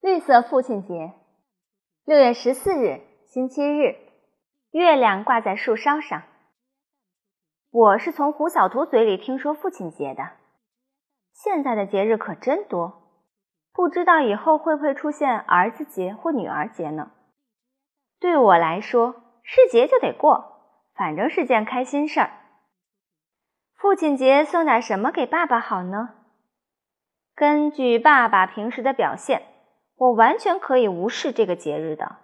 绿色父亲节，六月十四日，星期日，月亮挂在树梢上。我是从胡小图嘴里听说父亲节的。现在的节日可真多，不知道以后会不会出现儿子节或女儿节呢？对我来说，是节就得过，反正是件开心事儿。父亲节送点什么给爸爸好呢？根据爸爸平时的表现。我完全可以无视这个节日的。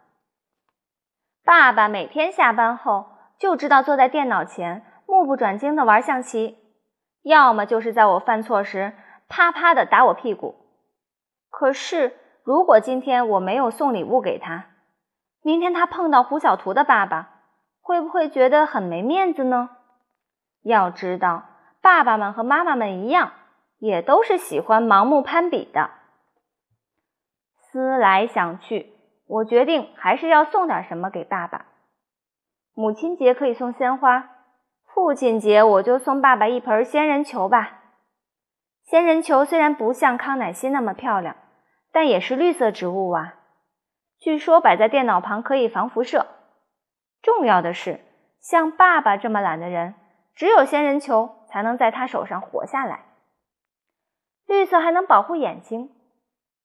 爸爸每天下班后就知道坐在电脑前目不转睛的玩象棋，要么就是在我犯错时啪啪的打我屁股。可是如果今天我没有送礼物给他，明天他碰到胡小图的爸爸，会不会觉得很没面子呢？要知道，爸爸们和妈妈们一样，也都是喜欢盲目攀比的。思来想去，我决定还是要送点什么给爸爸。母亲节可以送鲜花，父亲节我就送爸爸一盆仙人球吧。仙人球虽然不像康乃馨那么漂亮，但也是绿色植物啊。据说摆在电脑旁可以防辐射。重要的是，像爸爸这么懒的人，只有仙人球才能在他手上活下来。绿色还能保护眼睛。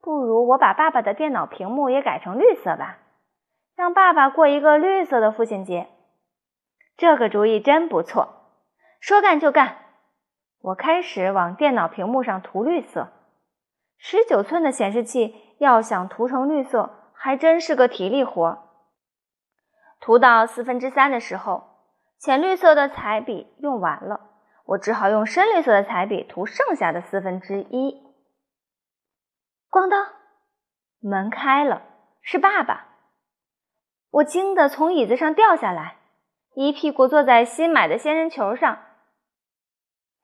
不如我把爸爸的电脑屏幕也改成绿色吧，让爸爸过一个绿色的父亲节。这个主意真不错，说干就干。我开始往电脑屏幕上涂绿色。十九寸的显示器要想涂成绿色，还真是个体力活。涂到四分之三的时候，浅绿色的彩笔用完了，我只好用深绿色的彩笔涂剩下的四分之一。咣当，门开了，是爸爸。我惊得从椅子上掉下来，一屁股坐在新买的仙人球上。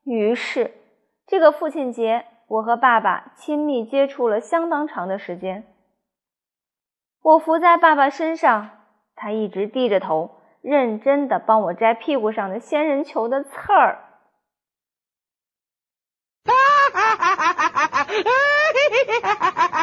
于是，这个父亲节，我和爸爸亲密接触了相当长的时间。我伏在爸爸身上，他一直低着头，认真的帮我摘屁股上的仙人球的刺儿。